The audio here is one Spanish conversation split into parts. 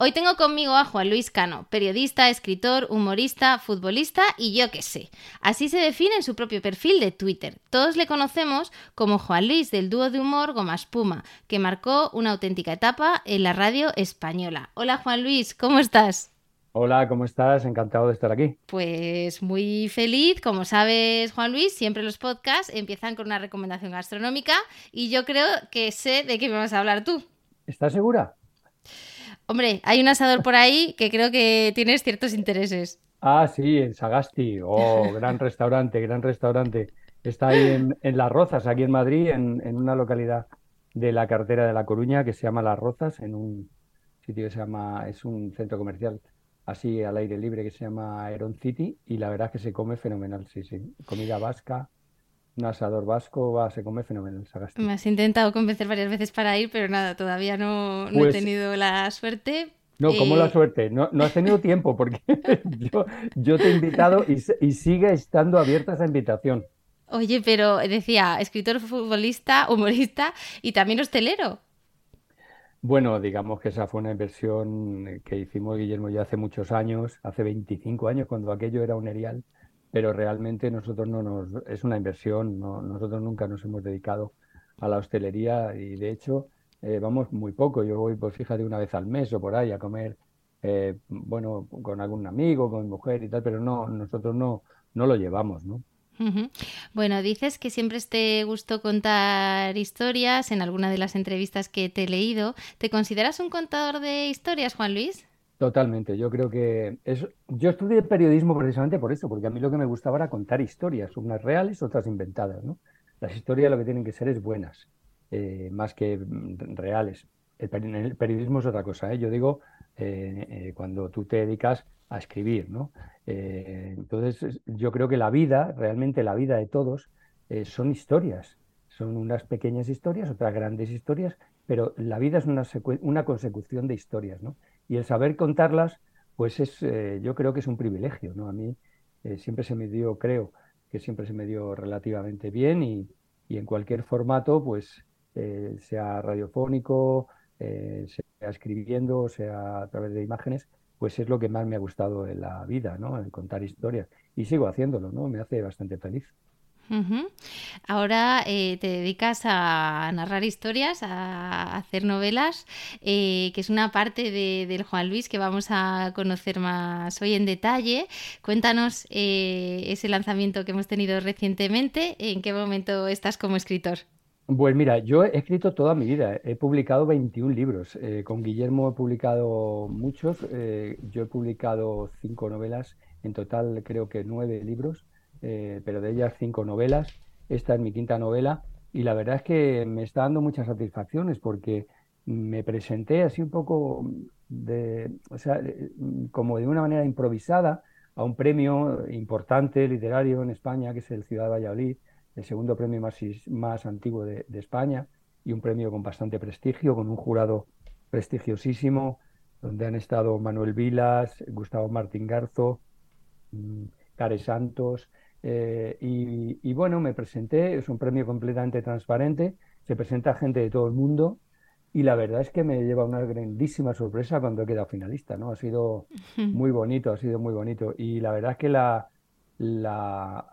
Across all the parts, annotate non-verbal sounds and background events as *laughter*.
Hoy tengo conmigo a Juan Luis Cano, periodista, escritor, humorista, futbolista y yo qué sé. Así se define en su propio perfil de Twitter. Todos le conocemos como Juan Luis del dúo de humor Goma Espuma, que marcó una auténtica etapa en la radio española. Hola Juan Luis, ¿cómo estás? Hola, ¿cómo estás? Encantado de estar aquí. Pues muy feliz. Como sabes, Juan Luis, siempre los podcasts empiezan con una recomendación gastronómica y yo creo que sé de qué me vas a hablar tú. ¿Estás segura? Hombre, hay un asador por ahí que creo que tienes ciertos intereses. Ah, sí, en Sagasti. Oh, *laughs* gran restaurante, gran restaurante. Está ahí en, Las Rozas, aquí en Madrid, en, una localidad de la cartera de La Coruña que se llama Las Rozas, en un sitio que se llama, es un centro comercial así al aire libre que se llama Aeron City y la verdad es que se come fenomenal, sí, sí. Comida vasca, un asador vasco, va, se come fenomenal. Sagasti. Me has intentado convencer varias veces para ir, pero nada, todavía no, he pues tenido la suerte. No, ¿cómo la eh, suerte? No, no has tenido tiempo porque *laughs* yo, te he invitado y, y sigue estando abierta esa invitación. Oye, pero decía, escritor, futbolista, humorista y también hostelero. Bueno, digamos que esa fue una inversión que hicimos Guillermo ya hace muchos años, hace 25 años, cuando aquello era un erial pero realmente nosotros no nos, es una inversión, nosotros nunca nos hemos dedicado a la hostelería y de hecho eh, vamos muy poco, yo voy pues fíjate una vez al mes o por ahí a comer, eh, bueno, con algún amigo, con mi mujer y tal, pero no, nosotros no, no lo llevamos, ¿no? Bueno, dices que siempre te gustó contar historias en alguna de las entrevistas que te he leído. ¿Te consideras un contador de historias, Juan Luis? Totalmente, yo creo que es, yo estudié periodismo precisamente por eso, porque a mí lo que me gustaba era contar historias, unas reales, otras inventadas, ¿no? Las historias lo que tienen que ser es buenas, eh, más que mm, reales. El, periodismo es otra cosa, ¿eh? Yo digo, eh, eh, cuando tú te dedicas a escribir, ¿no? entonces, yo creo que la vida, realmente la vida de todos, son historias, son unas pequeñas historias, otras grandes historias, pero la vida es una, una consecución de historias, ¿no? Y el saber contarlas, pues es, eh, yo creo que es un privilegio, ¿no? A mí eh, siempre se me dio, creo que siempre se me dio relativamente bien y, en cualquier formato, pues eh, sea radiofónico, sea escribiendo, sea a través de imágenes, pues es lo que más me ha gustado en la vida, ¿no? El contar historias. Y sigo haciéndolo, ¿no? Me hace bastante feliz. Ahora eh, te dedicas a narrar historias, a hacer novelas, eh, que es una parte de, del Juan Luis que vamos a conocer más hoy en detalle. Cuéntanos eh, ese lanzamiento que hemos tenido recientemente, ¿en qué momento estás como escritor? Pues mira, yo he escrito toda mi vida, he publicado 21 libros, con Guillermo he publicado muchos, yo he publicado cinco novelas, en total creo que nueve libros eh, pero de ellas cinco novelas. Esta es mi quinta novela y la verdad es que me está dando muchas satisfacciones porque me presenté así un poco de, o sea, como de una manera improvisada a un premio importante literario en España, que es el Ciudad de Valladolid, el segundo premio más, más antiguo de, España y un premio con bastante prestigio, con un jurado prestigiosísimo, donde han estado Manuel Vilas, Gustavo Martín Garzo, mm, Care Santos, eh, y, bueno, me presenté, es un premio completamente transparente, se presenta gente de todo el mundo y la verdad es que me lleva una grandísima sorpresa cuando he quedado finalista, ¿no? Ha sido *laughs* muy bonito, ha sido muy bonito y la verdad es que la, la,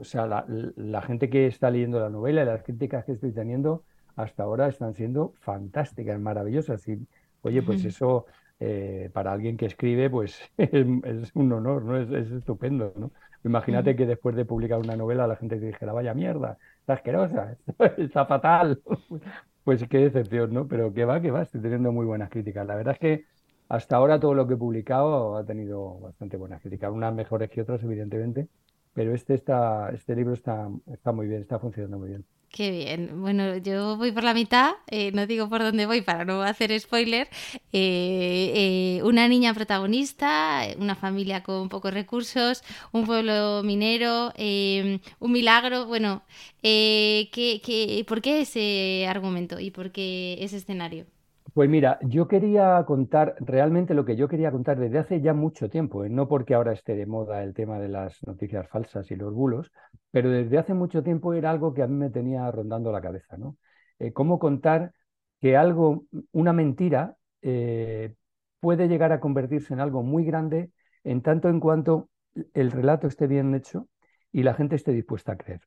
o sea, la, gente que está leyendo la novela y las críticas que estoy teniendo hasta ahora están siendo fantásticas, maravillosas y oye, pues *laughs* eso eh, para alguien que escribe, pues *laughs* es, un honor, ¿no? Es, es estupendo, ¿no? Imagínate que después de publicar una novela la gente te dijera, vaya mierda, está asquerosa, *laughs* está fatal. *laughs* Pues qué decepción, ¿no? Pero que va, que va, estoy teniendo muy buenas críticas. La verdad es que hasta ahora todo lo que he publicado ha tenido bastante buenas críticas, unas mejores que otras, evidentemente, pero este, está, este libro está, está muy bien, está funcionando muy bien. Qué bien. Bueno, yo voy por la mitad, eh, no digo por dónde voy para no hacer spoiler. Eh, eh, una niña protagonista, una familia con pocos recursos, un pueblo minero, un milagro. Bueno, ¿qué, qué, por qué ese argumento y por qué ese escenario? Pues mira, yo quería contar realmente lo que yo quería contar desde hace ya mucho tiempo, ¿eh? no porque ahora esté de moda el tema de las noticias falsas y los bulos, pero desde hace mucho tiempo era algo que a mí me tenía rondando la cabeza, ¿no? Eh, cómo contar que algo, una mentira, eh, puede llegar a convertirse en algo muy grande en tanto en cuanto el relato esté bien hecho y la gente esté dispuesta a creer.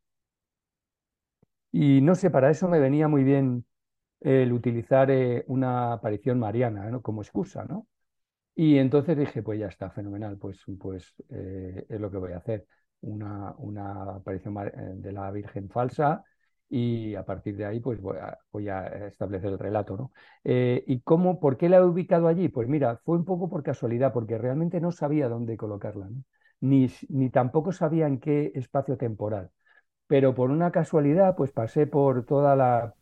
Y no sé, para eso me venía muy bien el utilizar eh, una aparición mariana como excusa, ¿no? Y entonces dije, pues ya está, fenomenal, pues, pues eh, es lo que voy a hacer, una, una aparición eh, de la Virgen falsa y a partir de ahí pues voy a, establecer el relato, ¿no? ¿Y cómo, por qué la he ubicado allí? Pues mira, fue un poco por casualidad, porque realmente no sabía dónde colocarla, Ni, ni tampoco sabía en qué espacio temporal. Pero por una casualidad, pues pasé por toda la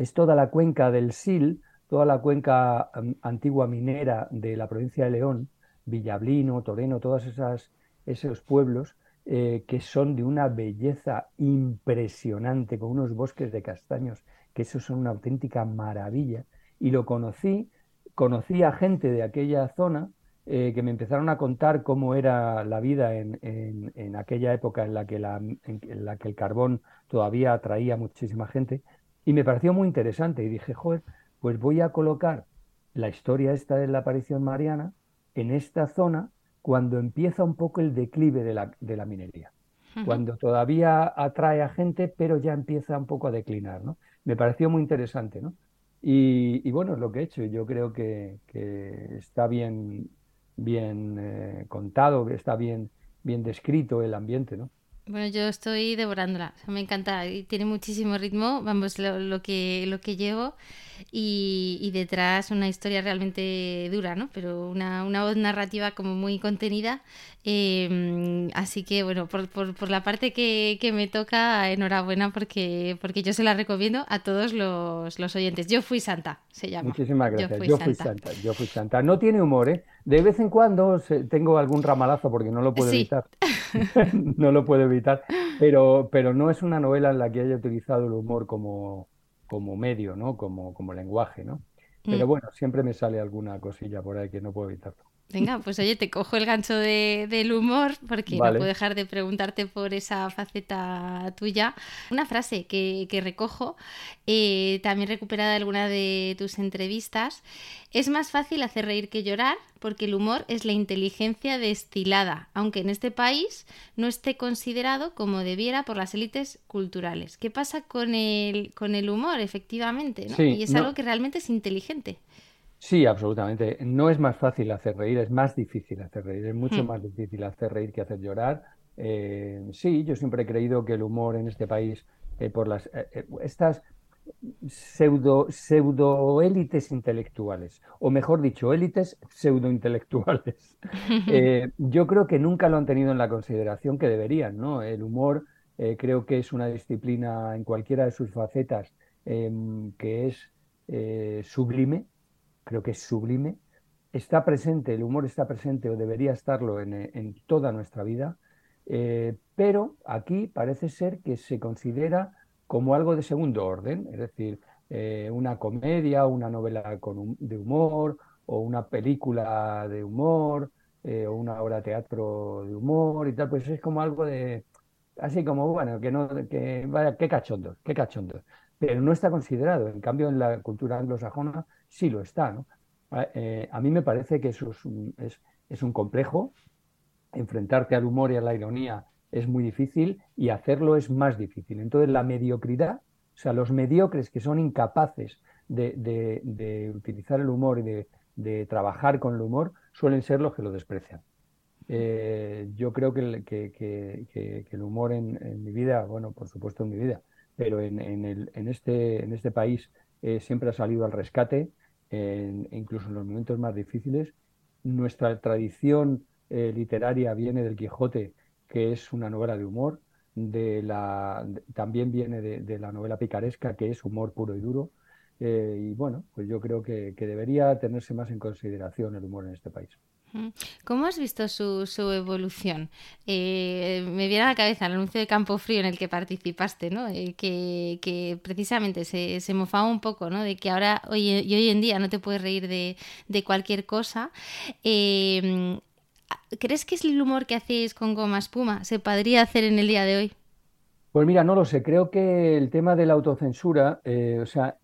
es toda la cuenca del Sil, toda la cuenca antigua minera de la provincia de León, Villablino, Toreno, todos esos pueblos eh, que son de una belleza impresionante, con unos bosques de castaños, que eso son una auténtica maravilla. Y lo conocí, conocí a gente de aquella zona eh, que me empezaron a contar cómo era la vida en, aquella época en la, que en la que el carbón todavía atraía muchísima gente, y me pareció muy interesante y dije, joder, pues voy a colocar la historia esta de la aparición mariana en esta zona cuando empieza un poco el declive de la, de la minería, cuando todavía atrae a gente, pero ya empieza un poco a declinar, ¿no? Me pareció muy interesante, ¿no? Y, bueno, es lo que he hecho. Yo creo que, está bien, bien eh, contado, que está bien, bien descrito el ambiente, ¿no? Bueno, yo estoy devorándola, me encanta tiene muchísimo ritmo, vamos, lo, que, lo que llevo y, detrás una historia realmente dura, ¿no? Pero una, una voz narrativa como muy contenida, em, así que bueno, por, por, la parte que, que, me toca, enhorabuena porque, porque yo se la recomiendo a todos los, los oyentes. Yo fui santa, se llama. Muchísimas gracias, yo fui, santa. yo fui santa. No tiene humor, ¿eh? De vez en cuando tengo algún ramalazo porque no lo puedo evitar. *laughs* no lo puedo evitar. Pero, pero no es una novela en la que haya utilizado el humor como, como medio, ¿no? Como, como lenguaje, ¿no? Pero mm. bueno, siempre me sale alguna cosilla por ahí que no puedo evitarlo. Venga, pues oye, te cojo el gancho del humor, porque no puedo dejar de preguntarte por esa faceta tuya. Una frase que, recojo, eh, también recuperada de alguna de tus entrevistas. Es más fácil hacer reír que llorar, porque el humor es la inteligencia destilada, aunque en este país no esté considerado como debiera por las élites culturales. ¿Qué pasa con el, con el humor, efectivamente? y es algo que realmente es inteligente. Sí, absolutamente. No es más fácil hacer reír, es más difícil hacer reír, es mucho hmm. más difícil hacer reír que hacer llorar. Eh, sí, yo siempre he creído que el humor en este país, eh, por las eh, estas pseudo, pseudo élites intelectuales, o mejor dicho, élites pseudo intelectuales, *laughs* yo creo que nunca lo han tenido en la consideración que deberían, ¿no? El humor creo que es una disciplina en cualquiera de sus facetas em, que es sublime creo que es sublime, está presente, el humor está presente o debería estarlo en, toda nuestra vida, eh, pero aquí parece ser que se considera como algo de segundo orden, es decir, eh, una comedia, una novela de humor o una película de humor eh, o una obra de teatro de humor y tal, pues es como algo de, así como, bueno, que no, que vaya, qué cachondo, qué cachondo pero no está considerado. En cambio, en la cultura anglosajona sí lo está. ¿no? Eh, a mí me parece que eso es un, complejo. Enfrentarte al humor y a la ironía es muy difícil y hacerlo es más difícil. Entonces, la mediocridad, o sea, los mediocres que son incapaces de, utilizar el humor y de, trabajar con el humor, suelen ser los que lo desprecian. Eh, yo creo que el, que, el humor en, mi vida, bueno, por supuesto en mi vida, pero en, el, en, este, en este país eh, siempre ha salido al rescate, incluso en los momentos más difíciles. Nuestra tradición eh, literaria viene del Quijote, que es una novela de humor, de la, también viene de, la novela picaresca, que es humor puro y duro. y bueno, pues yo creo que debería tenerse más en consideración el humor en este país. ¿Cómo has visto su, evolución? Eh, me viene a la cabeza el anuncio de Campo Frío en el que participaste, ¿no? Eh, que, precisamente se, mofaba un poco, ¿no? De que ahora hoy, y hoy en día no te puedes reír de, cualquier cosa. Em, ¿Crees que es el humor que hacéis con Goma Espuma se podría hacer en el día de hoy? Pues mira, no lo sé. Creo que el tema de la autocensura, eh, o sea,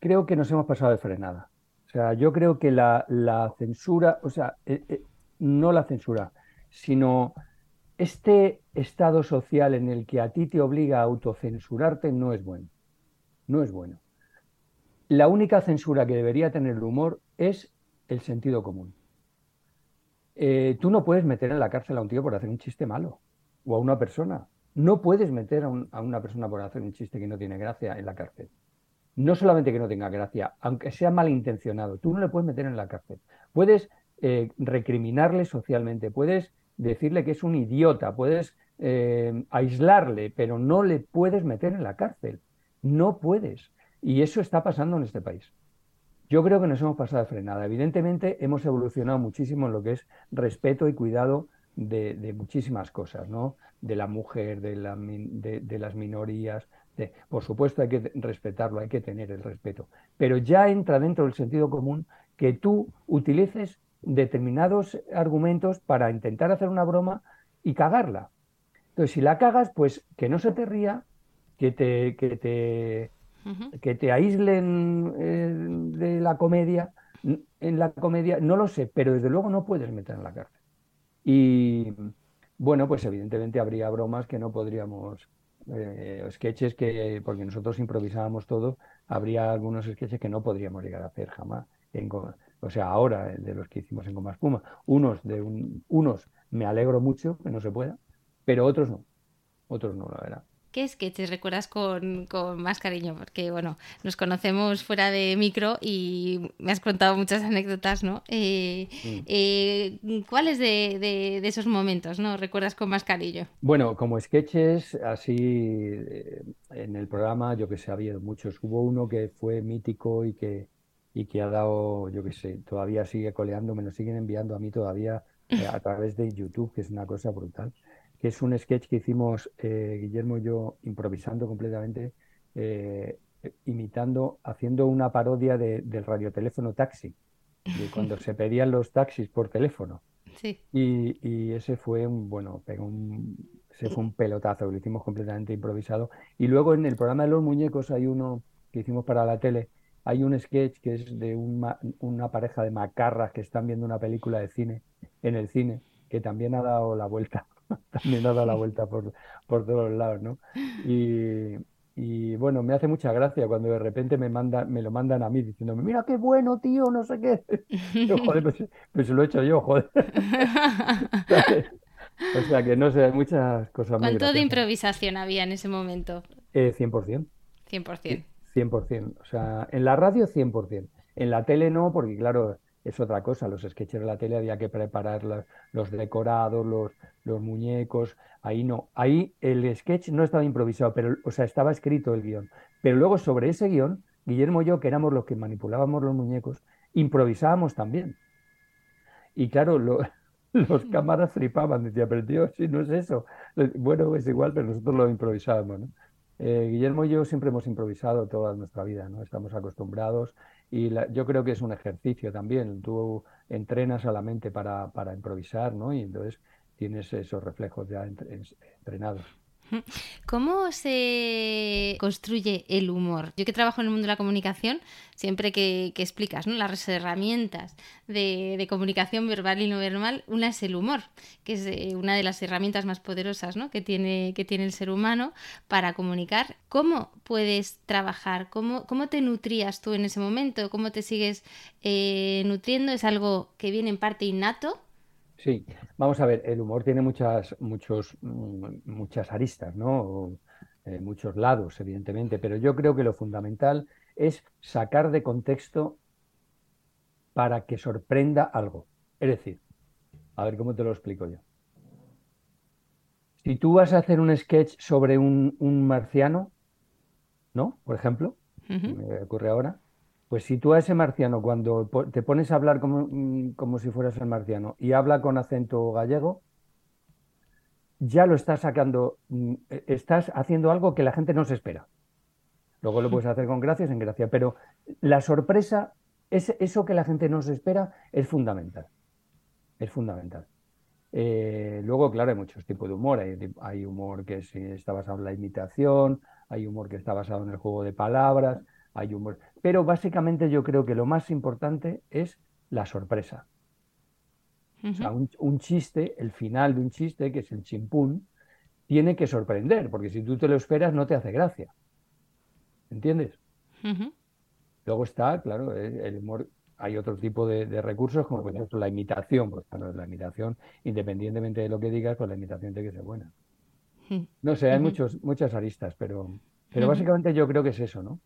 creo que nos hemos pasado de frenada sea, yo creo que la, censura, o sea, eh, eh, no la censura, sino este estado social en el que a ti te obliga a autocensurarte no es bueno. No es bueno. La única censura que debería tener el humor es el sentido común. Eh, tú no puedes meter en la cárcel a un tío por hacer un chiste malo o a una persona. No puedes meter a una persona por hacer un chiste que no tiene gracia en la cárcel no solamente que no tenga gracia, aunque sea malintencionado, tú no le puedes meter en la cárcel. Puedes eh, recriminarle socialmente, puedes decirle que es un idiota, puedes eh, aislarle, pero no le puedes meter en la cárcel. No puedes. Y eso está pasando en este país. Yo creo que nos hemos pasado de frenada. Evidentemente hemos evolucionado muchísimo en lo que es respeto y cuidado de, muchísimas cosas, ¿no? De la mujer, de, de las minorías, por supuesto hay que respetarlo, hay que tener el respeto, pero ya entra dentro del sentido común que tú utilices determinados argumentos para intentar hacer una broma y cagarla. Entonces, si la cagas, pues que no se te ría, que te, que te, que te aíslen eh, de la comedia, en la comedia, no lo sé, pero desde luego no puedes meter en la cárcel. Y bueno, pues evidentemente habría bromas que no podríamos eh, sketches que, porque nosotros improvisábamos todo, habría algunos sketches que no podríamos llegar a hacer jamás. En, o sea, ahora de los que hicimos en Goma Espuma, unos, de unos me alegro mucho que no se pueda, pero otros no, otros no, la verdad. ¿Qué sketches recuerdas con, más cariño? Porque, bueno, nos conocemos fuera de micro y me has contado muchas anécdotas, ¿no? Eh, mm. eh, ¿Cuáles de, esos momentos, no? ¿Recuerdas con más cariño? Bueno, como sketches, así eh, en el programa, yo que sé, ha habido muchos. Hubo uno que fue mítico y que, y que ha dado, yo que sé, todavía sigue coleando, me lo siguen enviando a mí todavía a través de YouTube, que es una cosa brutal que es un sketch que hicimos eh, Guillermo y yo improvisando completamente, eh, imitando, haciendo una parodia del radioteléfono taxi, de cuando *laughs* se pedían los taxis por teléfono. Sí. Y, ese fue un, bueno, pegó un, ese fue un pelotazo, lo hicimos completamente improvisado. Y luego en el programa de los muñecos hay uno que hicimos para la tele, hay un sketch que es de una pareja de macarras que están viendo una película de cine en el cine, que también ha dado la vuelta también ha dado la vuelta por, por todos lados, ¿no? Y, y, bueno, me hace mucha gracia cuando de repente me, manda, me lo mandan a mí diciéndome, mira qué bueno, tío, no sé qué. *laughs* Yo, joder, pues, pues, lo he hecho yo, joder. *laughs* o sea que no sé, hay muchas cosas ¿Cuánto de improvisación había en ese momento? Eh, 100%. 100%. 100%. O sea, en la radio 100%. En la tele no, porque claro, es otra cosa. Los sketches de la tele había que preparar los decorados, los, los muñecos. Ahí no. Ahí el sketch no estaba improvisado, pero, o sea, estaba escrito el guion. Pero luego sobre ese guion, Guillermo y yo, que éramos los que manipulábamos los muñecos, improvisábamos también. Y claro, *laughs* los cámaras flipaban, decía, pero tío, si no es eso. Bueno, es igual, pero nosotros lo improvisábamos, ¿no? Eh, Guillermo y yo siempre hemos improvisado toda nuestra vida, ¿no? Estamos acostumbrados y yo creo que es un ejercicio también. Tú entrenas a la mente para, para improvisar, ¿no? Y entonces tienes esos reflejos ya entrenados. *laughs* ¿Cómo se construye el humor? Yo que trabajo en el mundo de la comunicación, siempre que, explicas ¿no? las herramientas de, comunicación verbal y no verbal, una es el humor, que es eh, una de las herramientas más poderosas ¿no? que, tiene, que tiene el ser humano para comunicar. ¿Cómo puedes trabajar? ¿Cómo, cómo te nutrías tú en ese momento? ¿Cómo te sigues eh, nutriendo? ¿Es algo que viene en parte innato? Sí, vamos a ver, el humor tiene muchas, muchos, mm, muchas aristas, ¿no? Eh, muchos lados, evidentemente, pero yo creo que lo fundamental es sacar de contexto para que sorprenda algo. Es decir, a ver cómo te lo explico yo. Si tú vas a hacer un sketch sobre un, marciano, ¿no? Por ejemplo, me ocurre ahora, pues si tú a ese marciano, cuando te pones a hablar como, mm, como, si fueras el marciano y habla con acento gallego, ya lo estás sacando, mm, e, estás haciendo algo que la gente no se espera. Luego lo puedes hacer con gracia, sin gracia, pero la sorpresa, es, eso que la gente no se espera, es fundamental. Es fundamental. Eh, luego, claro, hay muchos tipos de humor. Hay, humor que está basado en la imitación, hay humor que está basado en el juego de palabras, hay humor. Pero básicamente yo creo que lo más importante es la sorpresa. O sea, un, chiste, el final de un chiste, que es el chimpún, tiene que sorprender, porque si tú te lo esperas no te hace gracia. ¿Entiendes? Luego está, claro, el humor. Hay otro tipo de, recursos, como por ejemplo la imitación. Pues claro, la imitación, independientemente de lo que digas, pues la imitación tiene que ser buena. No sé, hay muchos, muchas aristas, pero, pero básicamente yo creo que es eso, ¿no?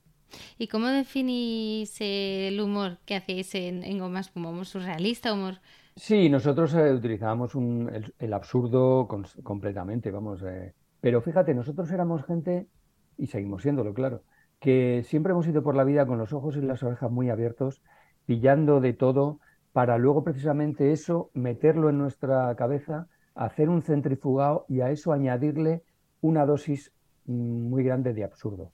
¿Y cómo definís el humor que hacéis en, en Gomas como humor surrealista, humor? Sí, nosotros eh, utilizábamos el, absurdo completamente, vamos. Eh, pero fíjate, nosotros éramos gente, y seguimos siéndolo, claro, que siempre hemos ido por la vida con los ojos y las orejas muy abiertos, pillando de todo, para luego precisamente eso meterlo en nuestra cabeza, hacer un centrifugado y a eso añadirle una dosis mm, muy grande de absurdo.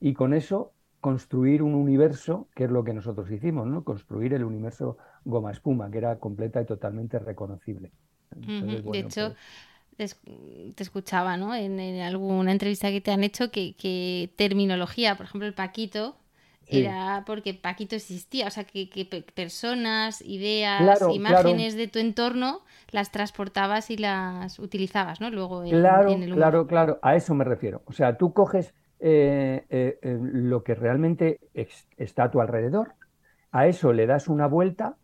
Y con eso construir un universo, que es lo que nosotros hicimos, ¿no? Construir el universo goma espuma, que era completa y totalmente reconocible. de hecho, pues te escuchaba, ¿no? En, alguna entrevista que te han hecho que, terminología, por ejemplo, el Paquito, era porque Paquito existía, o sea, que, personas, ideas, imágenes de tu entorno las transportabas y las utilizabas, ¿no? Luego en, en el Claro, claro, a eso me refiero. O sea, tú coges eh, eh, eh, lo que realmente está a tu alrededor, a eso le das una vuelta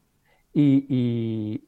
y,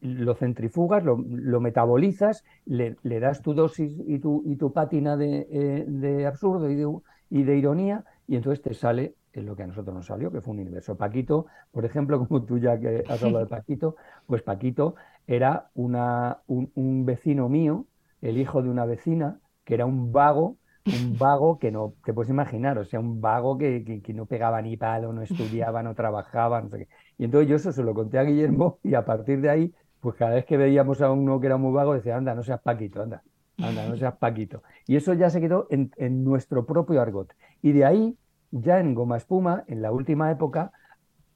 lo centrifugas, lo, metabolizas, le, das tu dosis y tu, y tu pátina de, absurdo y de, y de, ironía, y entonces te sale lo que a nosotros nos salió, que fue un universo. Paquito, por ejemplo, *laughs* como tú ya que has hablado de *laughs* Paquito, pues Paquito era una, un vecino mío, el hijo de una vecina, que era un vago un vago que no, te puedes imaginar, o sea, un vago que, que, no pegaba ni palo, no estudiaba, no trabajaba, no sé qué. Y entonces yo eso se lo conté a Guillermo y a partir de ahí, pues cada vez que veíamos a uno que era muy vago, decía, anda, no seas Paquito, anda, anda, no seas Paquito. Y eso ya se quedó en, en nuestro propio argot. Y de ahí, ya en Goma Espuma, en la última época,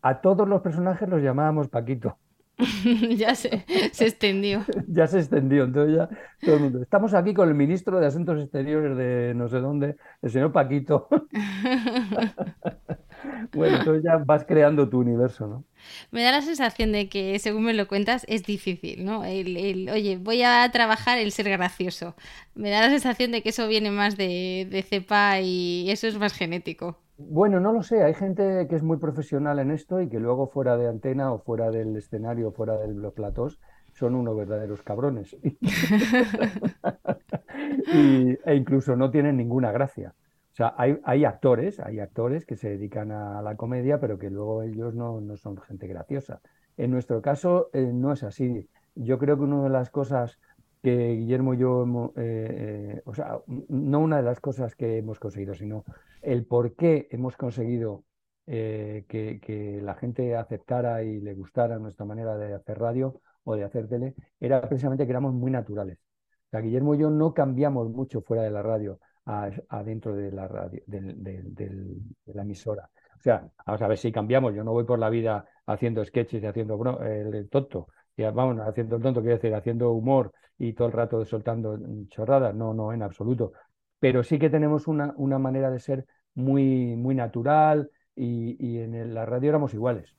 a todos los personajes los llamábamos Paquito. *laughs* ya se, se, extendió. *laughs* ya se extendió. Entonces ya todo el mundo. Estamos aquí con el ministro de Asuntos Exteriores de no sé dónde, el señor Paquito. *laughs* bueno, entonces ya vas creando tu universo, ¿no? Me da la sensación de que, según me lo cuentas, es difícil, ¿no? El, el, oye, voy a trabajar el ser gracioso. Me da la sensación de que eso viene más de, de cepa y eso es más genético. Bueno, no lo sé. Hay gente que es muy profesional en esto y que luego fuera de antena o fuera del escenario o fuera de los platós son unos verdaderos cabrones. *laughs* e incluso no tienen ninguna gracia. O sea, hay, actores, hay actores que se dedican a la comedia, pero que luego ellos no, son gente graciosa. En nuestro caso eh, no es así. Yo creo que una de las cosas que Guillermo y yo, eh, eh, o sea, no una de las cosas que hemos conseguido, sino el por qué hemos conseguido eh, que, la gente aceptara y le gustara nuestra manera de hacer radio o de hacer tele, era precisamente que éramos muy naturales. O sea, Guillermo y yo no cambiamos mucho fuera de la radio, adentro de la radio, de la emisora. O sea, vamos a ver si cambiamos. Yo no voy por la vida haciendo sketches y haciendo el tonto vamos, haciendo el tonto, quiere decir, haciendo humor y todo el rato soltando chorradas, no, no, en absoluto. Pero sí que tenemos una, una manera de ser muy, muy natural y, en la radio éramos iguales.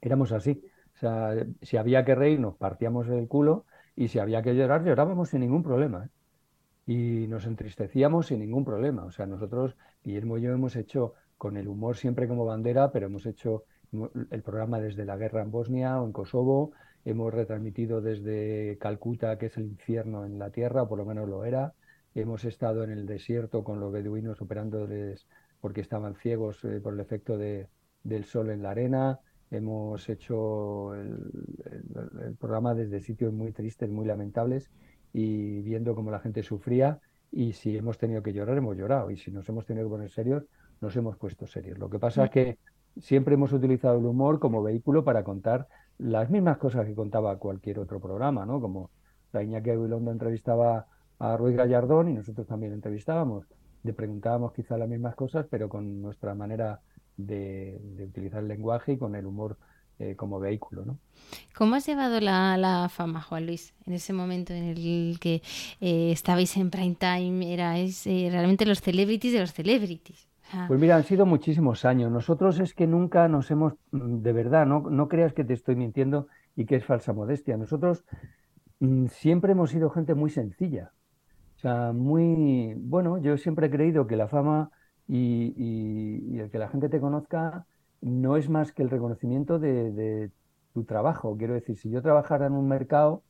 Éramos así. O sea, si había que reír, nos partíamos el culo y si había que llorar, llorábamos sin ningún problema. ¿eh? Y nos entristecíamos sin ningún problema. O sea, nosotros, Guillermo y yo, hemos hecho con el humor siempre como bandera, pero hemos hecho el programa desde la guerra en Bosnia o en Kosovo hemos retransmitido desde Calcuta, que es el infierno en la tierra, o por lo menos lo era. Hemos estado en el desierto con los beduinos operándoles porque estaban ciegos eh, por el efecto de, del sol en la arena. Hemos hecho el, programa desde sitios muy tristes, muy lamentables y viendo cómo la gente sufría. Y si hemos tenido que llorar, hemos llorado. Y si nos hemos tenido que poner serios, nos hemos puesto serios. Lo que pasa es que siempre hemos utilizado el humor como vehículo para contar las mismas cosas que contaba cualquier otro programa, ¿no? Como la Iñaki Aguilondo entrevistaba a Ruiz Gallardón y nosotros también entrevistábamos. Le preguntábamos quizá las mismas cosas, pero con nuestra manera de, utilizar el lenguaje y con el humor eh, como vehículo. ¿no? ¿Cómo has llevado la, fama, Juan Luis, en ese momento en el que eh, estabais en prime time? Erais eh, realmente los celebrities de los celebrities. Pues mira, han sido muchísimos años. Nosotros es que nunca nos hemos, mm, de verdad, no, no creas que te estoy mintiendo y que es falsa modestia. Nosotros mm, siempre hemos sido gente muy sencilla. O sea, muy, bueno, yo siempre he creído que la fama y, el que la gente te conozca no es más que el reconocimiento de, tu trabajo. Quiero decir, si yo trabajara en un mercado,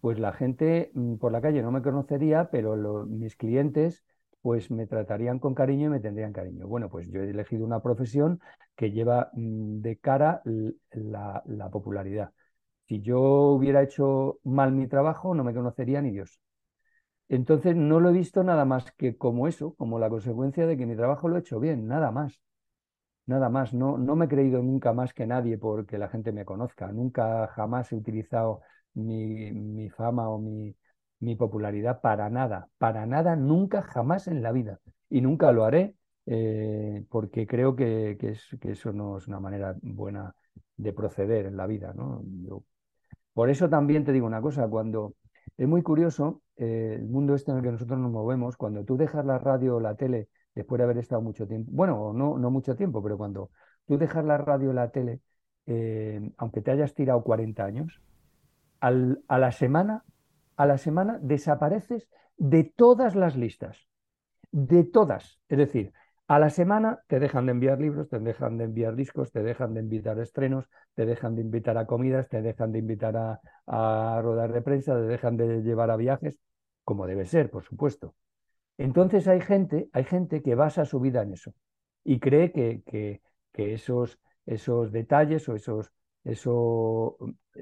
pues la gente mm, por la calle no me conocería, pero mis clientes pues me tratarían con cariño y me tendrían cariño. Bueno, pues yo he elegido una profesión que lleva mm, de cara la, popularidad. Si yo hubiera hecho mal mi trabajo, no me conocería ni Dios. Entonces no lo he visto nada más que como eso, como la consecuencia de que mi trabajo lo he hecho bien, nada más. Nada más, no, no me he creído nunca más que nadie porque la gente me conozca. Nunca jamás he utilizado mi, mi fama o mi, mi popularidad para nada, para nada, nunca, jamás en la vida. Y nunca lo haré eh, porque creo que, eso no es una manera buena de proceder en la vida. ¿no? por eso también te digo una cosa, cuando es muy curioso eh, el mundo este en el que nosotros nos movemos, cuando tú dejas la radio o la tele después de haber estado mucho tiempo, bueno, no, no mucho tiempo, pero cuando tú dejas la radio o la tele, eh, aunque te hayas tirado 40 años, a la semana a la semana desapareces de todas las listas, de todas. Es decir, a la semana te dejan de enviar libros, te dejan de enviar discos, te dejan de invitar a estrenos, te dejan de invitar a comidas, te dejan de invitar a, a rodar de prensa, te dejan de llevar a viajes, como debe ser, por supuesto. Entonces hay gente, hay gente que basa su vida en eso y cree que, que, esos, esos detalles o esos, esos,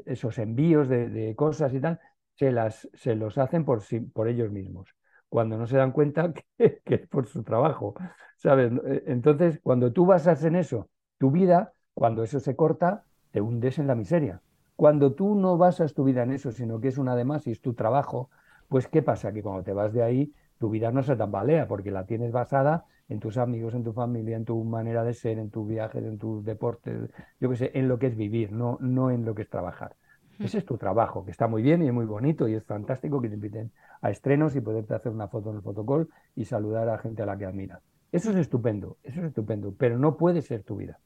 esos envíos de, de, cosas y tal se, las, se los hacen por, por ellos mismos, cuando no se dan cuenta *laughs* que, es por su trabajo, ¿sabes? Eh, entonces, cuando tú basas en eso tu vida, cuando eso se corta, te hundes en la miseria. Cuando tú no basas tu vida en eso, sino que es una de más y es tu trabajo, pues ¿qué pasa? Que cuando te vas de ahí, tu vida no se tambalea porque la tienes basada en tus amigos, en tu familia, en tu manera de ser, en tus viajes, en tus deportes, yo qué sé, en lo que es vivir, no, no en lo que es trabajar. Ese es tu trabajo, que está muy bien y es muy bonito y es fantástico que te inviten a estrenos y poderte hacer una foto en el fotocall y saludar a gente a la que admiras. Eso es estupendo, eso es estupendo, pero no puede ser tu vida.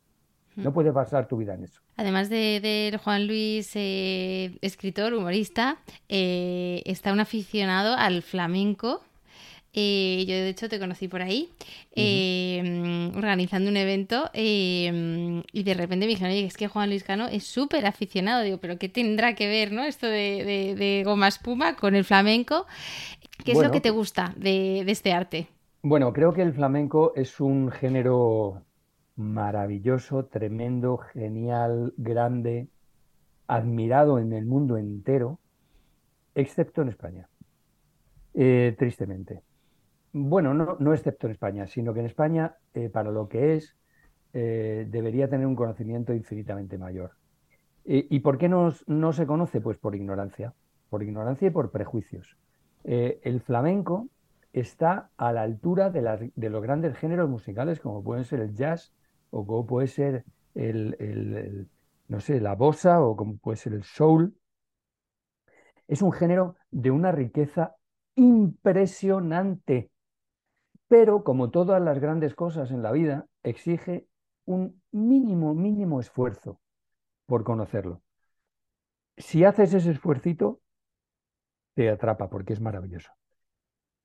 No puede pasar tu vida en eso. Además de, Juan Luis, eh, escritor, humorista, eh, está un aficionado al flamenco eh, yo de hecho te conocí por ahí, em, organizando un evento em, y de repente me dijeron, oye, es que Juan Luis Cano es súper aficionado. Digo, pero ¿qué tendrá que ver ¿no? esto de, de, goma espuma con el flamenco? ¿Qué es lo que te gusta de, de este arte? Bueno, creo que el flamenco es un género maravilloso, tremendo, genial, grande, admirado en el mundo entero, excepto en España, eh, tristemente. Bueno, no, no excepto en España, sino que en España, eh, para lo que es, eh, debería tener un conocimiento infinitamente mayor. ¿Y por qué no, no, se conoce? Pues por ignorancia, por ignorancia y por prejuicios. Eh, el flamenco está a la altura de, los grandes géneros musicales, como pueden ser el jazz, o como puede ser el, el, no sé, la bossa, o como puede ser el soul. Es un género de una riqueza impresionante pero como todas las grandes cosas en la vida, exige un mínimo, mínimo esfuerzo por conocerlo. Si haces ese esfuercito, te atrapa porque es maravilloso.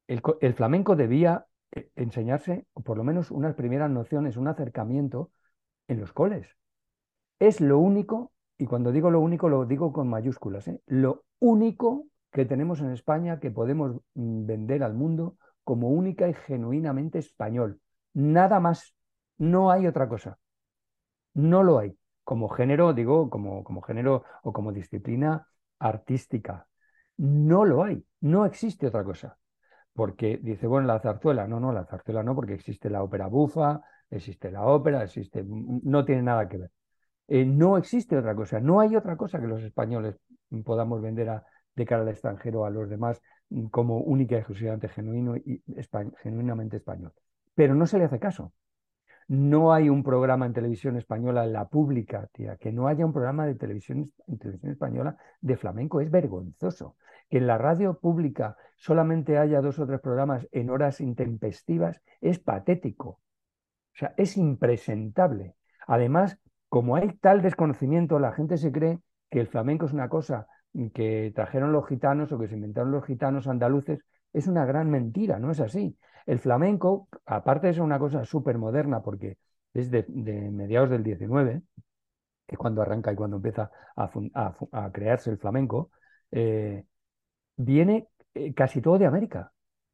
El, flamenco debía eh, enseñarse, o por lo menos unas primeras nociones, un acercamiento en los coles. Es lo único y cuando digo lo único lo digo con mayúsculas, ¿eh? lo único que tenemos en España que podemos mm, vender al mundo como única y genuinamente español. Nada más, no hay otra cosa. No lo hay. Como género, digo, como, como género o como disciplina artística. No lo hay, no existe otra cosa. Porque dice, bueno, la zarzuela, no, no, la zarzuela no, porque existe la ópera bufa, existe la ópera, existe, no tiene nada que ver. Eh, no existe otra cosa, no hay otra cosa que los españoles podamos vender a, de cara al extranjero a los demás como única y exclusivamente genuino y genuinamente español. Pero no se le hace caso. No hay un programa en televisión española, la pública, tía, que no haya un programa de televisión en televisión española de flamenco. Es vergonzoso. Que en la radio pública solamente haya dos o tres programas en horas intempestivas es patético. O sea, es impresentable. Además, como hay tal desconocimiento, la gente se cree que el flamenco es una cosa que trajeron los gitanos o que se inventaron los gitanos andaluces. Es una gran mentira, no es así. El flamenco, aparte de ser una cosa súper moderna, porque es de, mediados del 19, que es cuando arranca y cuando empieza a, crearse el flamenco, eh, viene eh, casi todo de América.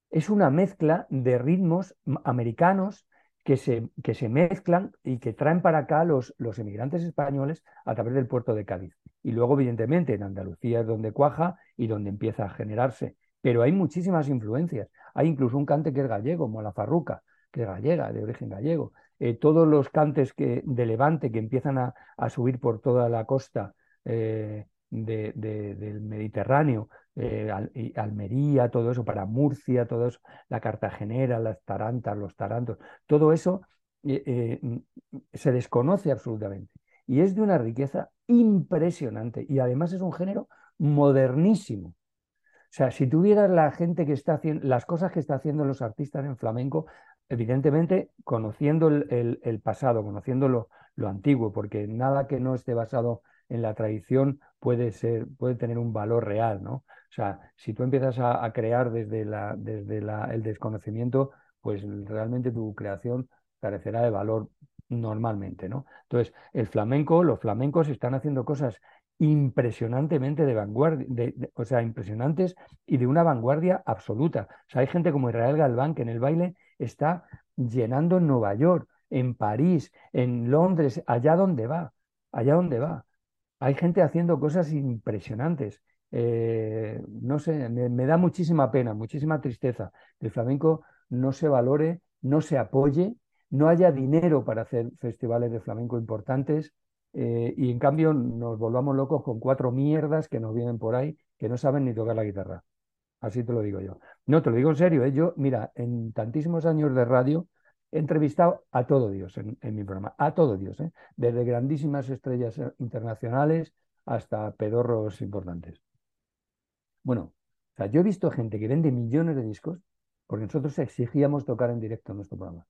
Es una mezcla de ritmos americanos que se, que se mezclan y que traen para acá los, los emigrantes españoles a través del puerto de Cádiz. Y luego, evidentemente, en Andalucía es donde cuaja y donde empieza a generarse. Pero hay muchísimas influencias. Hay incluso un cante que es gallego, como la farruca, que es gallega, de origen gallego. Eh, todos los cantes que, de Levante que empiezan a, subir por toda la costa eh, del Mediterráneo, eh, Almería, todo eso, para Murcia, todo eso, la cartagenera, las tarantas, los tarantos, todo eso se desconoce absolutamente. Y es de una riqueza impresionante. Y además es un género modernísimo. O sea, si tuvieras la gente que está haciendo, las cosas que está haciendo los artistas en flamenco, evidentemente conociendo el, pasado, conociendo lo, antiguo, porque nada que no esté basado en la tradición puede ser, puede tener un valor real, ¿no? O sea, si tú empiezas a, crear desde, la, desde el desconocimiento, pues realmente tu creación carecerá de valor normalmente, ¿no? Entonces, el flamenco, los flamencos están haciendo cosas impresionantemente de vanguardia, o sea, impresionantes y de una vanguardia absoluta. O sea, hay gente como Israel Galván que en el baile está llenando en Nueva York, en París, en Londres, allá donde va, allá donde va. Hay gente haciendo cosas impresionantes. Eh, no sé, me, me da muchísima pena, muchísima tristeza que el flamenco no se valore, no se apoye, no haya dinero para hacer festivales de flamenco importantes eh, y en cambio nos volvamos locos con cuatro mierdas que nos vienen por ahí que no saben ni tocar la guitarra. Así te lo digo yo. No, te lo digo en serio. ¿eh? Yo, mira, en tantísimos años de radio he entrevistado a todo Dios en, mi programa, a todo Dios, ¿eh? desde grandísimas estrellas internacionales hasta pedorros importantes. Bueno, o sea, yo he visto gente que vende millones de discos porque nosotros exigíamos tocar en directo en nuestro programa,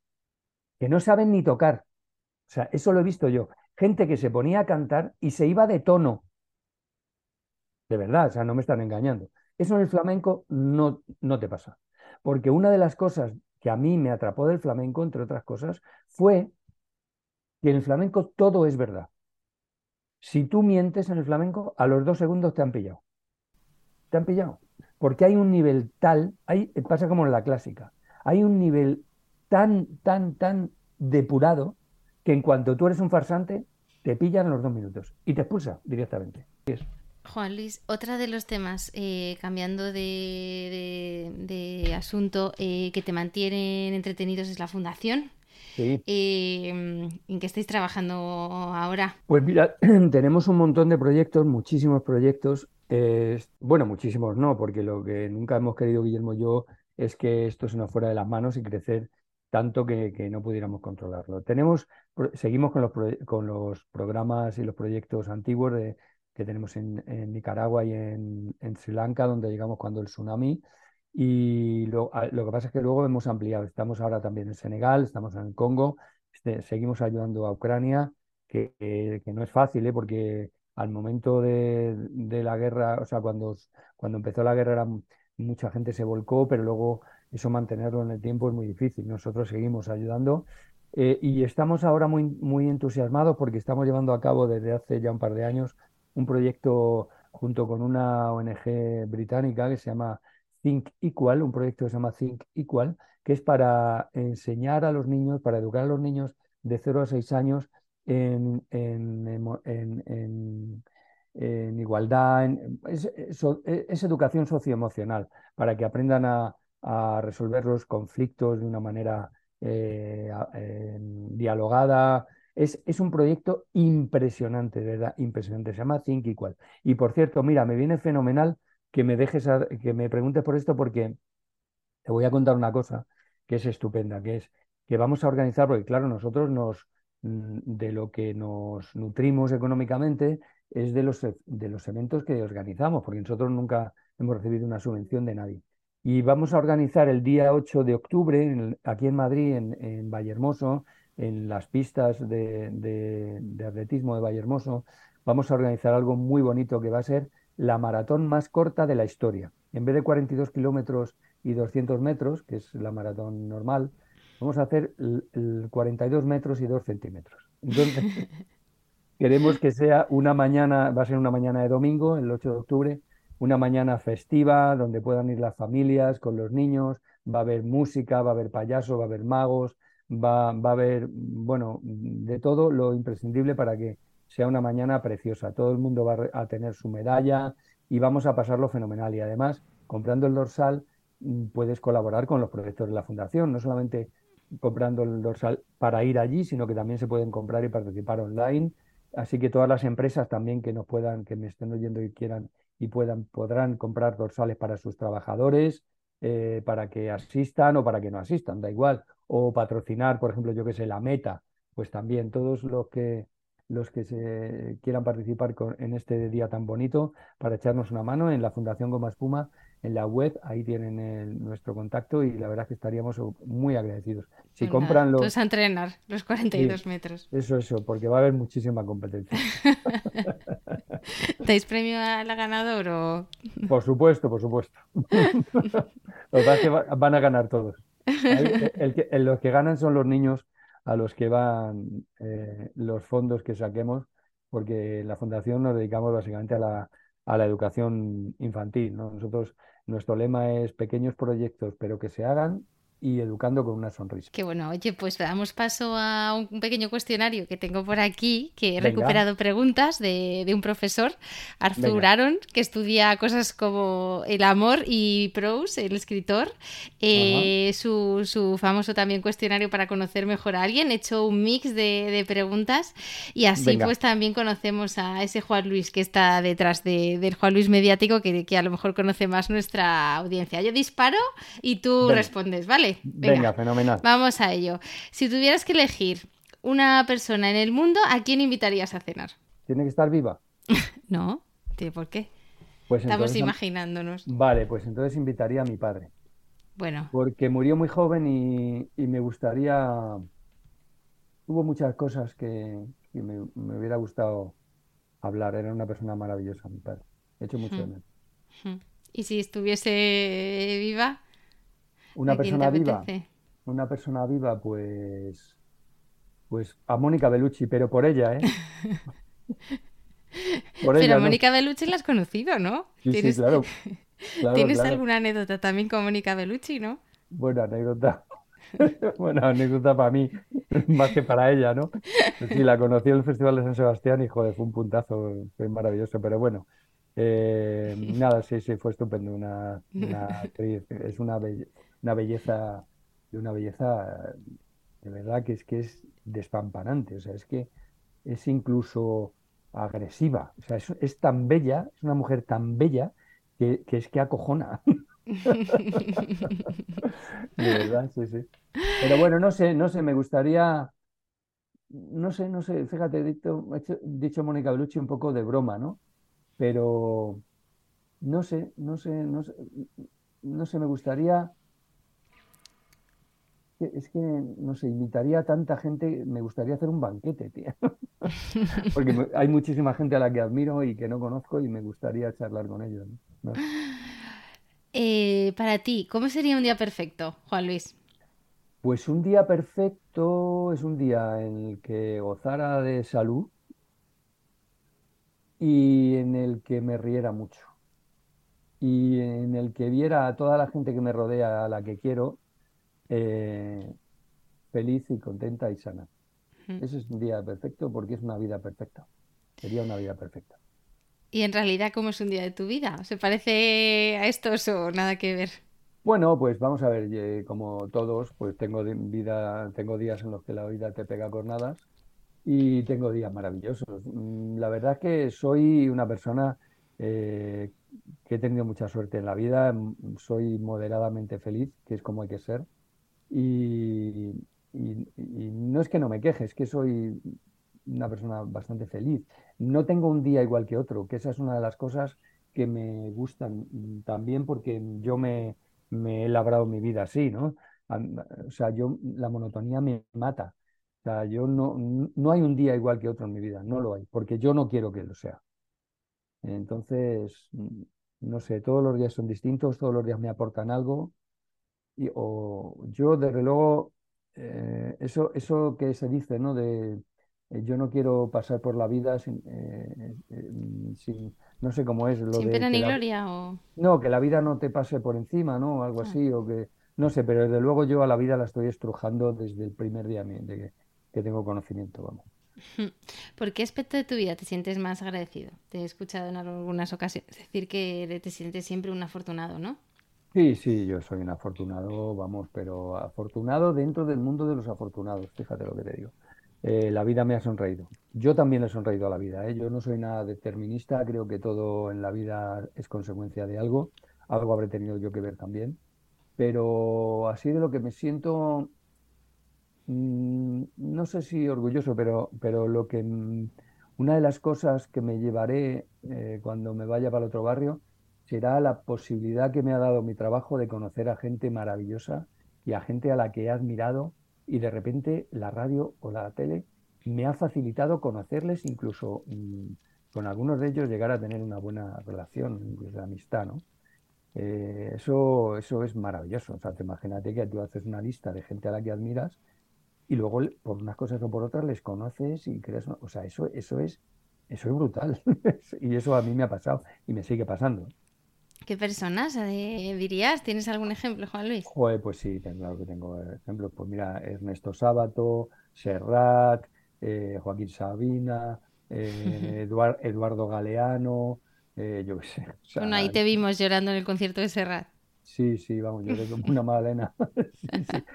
que no saben ni tocar. O sea, eso lo he visto yo gente que se ponía a cantar y se iba de tono. De verdad, o sea, no me están engañando. Eso en el flamenco no, no te pasa. Porque una de las cosas que a mí me atrapó del flamenco, entre otras cosas, fue que en el flamenco todo es verdad. Si tú mientes en el flamenco, a los dos segundos te han pillado. Te han pillado. Porque hay un nivel tal, hay, pasa como en la clásica, hay un nivel tan, tan, tan depurado que en cuanto tú eres un farsante, te pillan en los dos minutos y te expulsa directamente. Juan Luis, otra de los temas, eh, cambiando de, asunto, eh, que te mantienen entretenidos es la fundación. Sí. Eh, ¿En qué estáis trabajando ahora? Pues mira, *clears throat* tenemos un montón de proyectos, muchísimos proyectos. bueno, muchísimos no, porque lo que nunca hemos querido, Guillermo y yo, es que esto se nos fuera de las manos y crecer tanto que, no pudiéramos controlarlo. Tenemos, seguimos con los, con los programas y los proyectos antiguos de, que tenemos en, Nicaragua y en, Sri Lanka, donde llegamos cuando el tsunami. Y lo, lo, que pasa es que luego hemos ampliado. Estamos ahora también en Senegal, estamos en Congo, este, seguimos ayudando a Ucrania, que, que no es fácil, ¿eh? porque al momento de, de, la guerra, o sea, cuando, cuando empezó la guerra, mucha gente se volcó, pero luego eso mantenerlo en el tiempo es muy difícil. Nosotros seguimos ayudando Eh, y estamos ahora muy, muy entusiasmados porque estamos llevando a cabo desde hace ya un par de años un proyecto junto con una ONG británica que se llama Think Equal, un proyecto que se llama Think Equal, que es para enseñar a los niños, para educar a los niños de 0 a 6 años en, en, igualdad, es, es, educación socioemocional, para que aprendan a, a resolver los conflictos de una manera eh, dialogada. Es, es, un proyecto impresionante, ¿verdad? Impresionante. Se llama Think Equal. Y por cierto, mira, me viene fenomenal que me dejes, que me preguntes por esto porque te voy a contar una cosa que es estupenda, que es que vamos a organizar, porque claro, nosotros nos, mm, de lo que nos nutrimos económicamente es de los, de los eventos que organizamos, porque nosotros nunca hemos recibido una subvención de nadie. Y vamos a organizar el día 8 de octubre aquí en Madrid, en, en Vallehermoso, en las pistas de, de, atletismo de Vallehermoso, vamos a organizar algo muy bonito que va a ser la maratón más corta de la historia. En vez de 42 kilómetros y 200 metros, que es la maratón normal, vamos a hacer el, 42 metros y 2 centímetros. Entonces, *laughs* queremos que sea una mañana, va a ser una mañana de domingo, el 8 de octubre, una mañana festiva donde puedan ir las familias con los niños, va a haber música, va a haber payaso, va a haber magos, va, va a haber, bueno, de todo lo imprescindible para que sea una mañana preciosa. Todo el mundo va a tener su medalla y vamos a pasarlo fenomenal. Y además, comprando el dorsal, mm, puedes colaborar con los proyectos de la fundación, no solamente comprando el dorsal para ir allí, sino que también se pueden comprar y participar online. Así que todas las empresas también que nos puedan, que me estén oyendo y quieran y puedan, podrán comprar dorsales para sus trabajadores, eh, para que asistan o para que no asistan, da igual. O patrocinar, por ejemplo, yo que sé, la meta, pues también todos los que los que se quieran participar en este día tan bonito para echarnos una mano en la Fundación Goma Espuma, en la web, ahí tienen nuestro contacto y la verdad es que estaríamos muy agradecidos. Si compran los... a entrenar los 42 metros. Eso, eso, porque va a haber muchísima competencia. *laughs* ¿Dais premio a la ganador o...? Por supuesto, por supuesto. *laughs* Lo que que van a ganar todos. los que ganan son los niños a los que van eh, los fondos que saquemos, porque la fundación nos dedicamos básicamente a la, a la educación infantil. ¿no? Nosotros, nuestro lema es pequeños proyectos, pero que se hagan y educando con una sonrisa. Qué bueno. Oye, pues damos paso a un pequeño cuestionario que tengo por aquí, que he recuperado preguntas de, un profesor, Arthur Aaron, que estudia cosas como el amor y Prose, el escritor. Eh, su, famoso también cuestionario para conocer mejor a alguien. He hecho un mix de, preguntas y así pues también conocemos a ese Juan Luis que está detrás del Juan Luis mediático que, que, a lo mejor conoce más nuestra audiencia. Yo disparo y tú respondes, ¿vale? Venga, fenomenal. Vamos a ello. Si tuvieras que elegir una persona en el mundo, ¿a quién invitarías a cenar? ¿Tiene que estar viva? *laughs* no, ¿por qué? Pues Estamos imaginándonos. Vale, pues entonces invitaría a mi padre. Bueno. Porque murió muy joven y, me gustaría. Hubo muchas cosas que, me, hubiera gustado hablar. Era una persona maravillosa, mi padre. He hecho mucho de menos. ¿Y si estuviese viva? Una persona viva. Una persona viva, pues. Pues a Mónica Bellucci, pero por ella, ¿eh? *laughs* pero a Mónica Bellucci la has conocido, ¿no? Sí, ¿Tienes... sí, *laughs* claro. ¿Tienes alguna anécdota también con Mónica Bellucci, no? Buena anécdota. *laughs* Buena anécdota para mí, más que para ella, ¿no? Sí, la conocí en el Festival de San Sebastián y joder, fue un puntazo, fue maravilloso, pero bueno. Eh, nada, sí, sí, fue estupendo. Una, una actriz, es una belleza una belleza, de una belleza de verdad que es que es despampanante, o sea, es que es incluso agresiva, o sea, es, tan bella, es una mujer tan bella que, es que acojona. *laughs* de verdad, sí, sí. Pero bueno, no sé, no sé, me gustaría, no sé, no sé, fíjate, dicho, dicho Mónica Bellucci un poco de broma, ¿no? Pero no sé, no sé, no sé, no sé, me gustaría es que, no sé, invitaría a tanta gente, me gustaría hacer un banquete, tío. *laughs* Porque hay muchísima gente a la que admiro y que no conozco y me gustaría charlar con ellos. Eh, para ti, ¿cómo sería un día perfecto, Juan Luis? Pues un día perfecto es un día en el que gozara de salud y en el que me riera mucho y en el que viera a toda la gente que me rodea, a la que quiero, eh, feliz y contenta y sana. Ese es un día perfecto porque es una vida perfecta. Sería una vida perfecta. ¿Y en realidad cómo es un día de tu vida? ¿Se parece a estos o nada que ver? Bueno, pues vamos a ver, como todos, pues tengo vida, tengo días en los que la vida te pega cornadas y tengo días maravillosos. Mm, la verdad es que soy una persona eh, que he tenido mucha suerte en la vida, mm, soy moderadamente feliz, que es como hay que ser, y, no es que no me queje, es que soy una persona bastante feliz. No tengo un día igual que otro, que esa es una de las cosas que me gustan también porque yo me, me he labrado mi vida así, ¿no? O sea, yo la monotonía me mata. O sea, yo no, no hay un día igual que otro en mi vida, no lo hay, porque yo no quiero que lo sea. Entonces, no sé, todos los días son distintos, todos los días me aportan algo. Y, o yo, desde luego, eh, eso, eso que se dice, ¿no? De eh, yo no quiero pasar por la vida sin, eh, sin no sé cómo es. Lo sin de pena ni la, gloria o... No, que la vida no te pase por encima, ¿no? Algo Ah. así, o que, no sé, pero desde luego yo a la vida la estoy estrujando desde el primer día de que, que tengo conocimiento, vamos. *laughs* ¿Por qué aspecto de tu vida te sientes más agradecido? Te he escuchado en algunas ocasiones decir que te sientes siempre un afortunado, ¿no? Sí, sí, yo soy un afortunado, vamos, pero afortunado dentro del mundo de los afortunados, fíjate lo que te digo. Eh, la vida me ha sonreído. Yo también he sonreído a la vida, ¿eh? Yo no soy nada determinista, creo que todo en la vida es consecuencia de algo, algo habré tenido yo que ver también, pero así de lo que me siento, mm, no sé si orgulloso, pero, pero lo que mm, una de las cosas que me llevaré eh, cuando me vaya para el otro barrio será la posibilidad que me ha dado mi trabajo de conocer a gente maravillosa y a gente a la que he admirado y de repente la radio o la tele me ha facilitado conocerles, incluso mm, con algunos de ellos llegar a tener una buena relación de amistad, ¿no? Eh, eso, eso es maravilloso. O sea, te imagínate que tú haces una lista de gente a la que admiras y luego por unas cosas o por otras les conoces y creas, o sea, eso, eso es, eso es brutal. *laughs* Y eso a mí me ha pasado y me sigue pasando. ¿Qué personas dirías? ¿Tienes algún ejemplo, Juan Luis? Joder, pues sí, claro que tengo ejemplos. Pues mira, Ernesto Sábato, Serrat, eh, Joaquín Sabina, eh, *laughs* Eduar- Eduardo Galeano, eh, yo qué sé. O Bueno, ahí te vimos llorando en el concierto de Serrat. sí, sí, vamos, lloré como una *laughs* magdalena. *laughs* Sí, sí.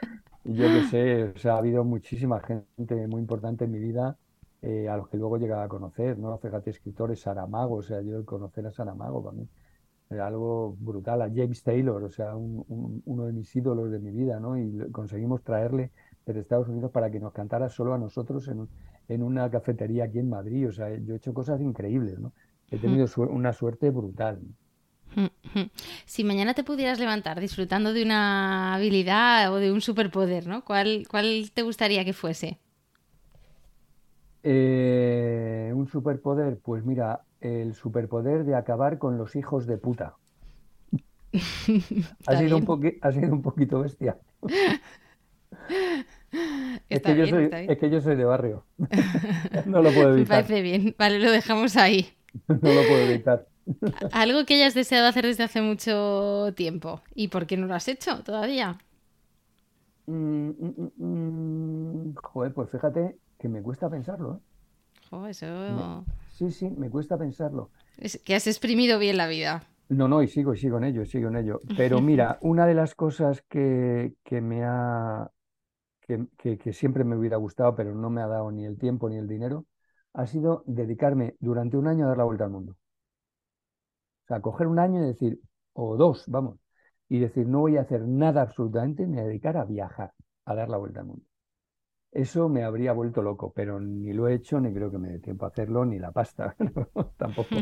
Yo qué sé, o sea, ha habido muchísima gente muy importante en mi vida eh, a los que luego llegaba a conocer, ¿no? Fíjate, escritores, Saramago, o sea, yo el conocer a Saramago para mí algo brutal, a James Taylor, o sea, un- un- uno de mis ídolos de mi vida, ¿no? Y conseguimos traerle desde Estados Unidos para que nos cantara solo a nosotros en, en una cafetería aquí en Madrid, o sea, yo he hecho cosas increíbles, ¿no? He tenido su- una suerte brutal. Si mañana te pudieras levantar disfrutando de una habilidad o de un superpoder, ¿no? ¿Cuál, cuál te gustaría que fuese? Eh, un superpoder, pues mira, el superpoder de acabar con los hijos de puta. *laughs* Ha sido un ha sido un poquito bestia. *laughs* Es que yo soy, está bien. es que yo soy de barrio. *laughs* No lo puedo Me evitar. parece bien. Vale, lo dejamos ahí. No lo puedo evitar. Algo que hayas deseado hacer desde hace mucho tiempo. ¿Y por qué no lo has hecho todavía? Mm, mm, mm. Joder, pues fíjate que me cuesta pensarlo, ¿eh? Jo, Me- eso sí, sí, me cuesta pensarlo. es que has exprimido bien la vida. No, no, y sigo, y sigo en ello, sigo en ello. *laughs* Pero mira, una de las cosas que, que me ha, que, que- que siempre me hubiera gustado, pero no me ha dado ni el tiempo ni el dinero, ha sido dedicarme durante un año a dar la vuelta al mundo. O sea, coger un año y decir, o dos, vamos, y decir, no voy a hacer nada absolutamente, me voy a dedicar a viajar, a dar la vuelta al mundo. Eso me habría vuelto loco, pero ni lo he hecho, ni creo que me dé tiempo a hacerlo, ni la pasta, *laughs* tampoco.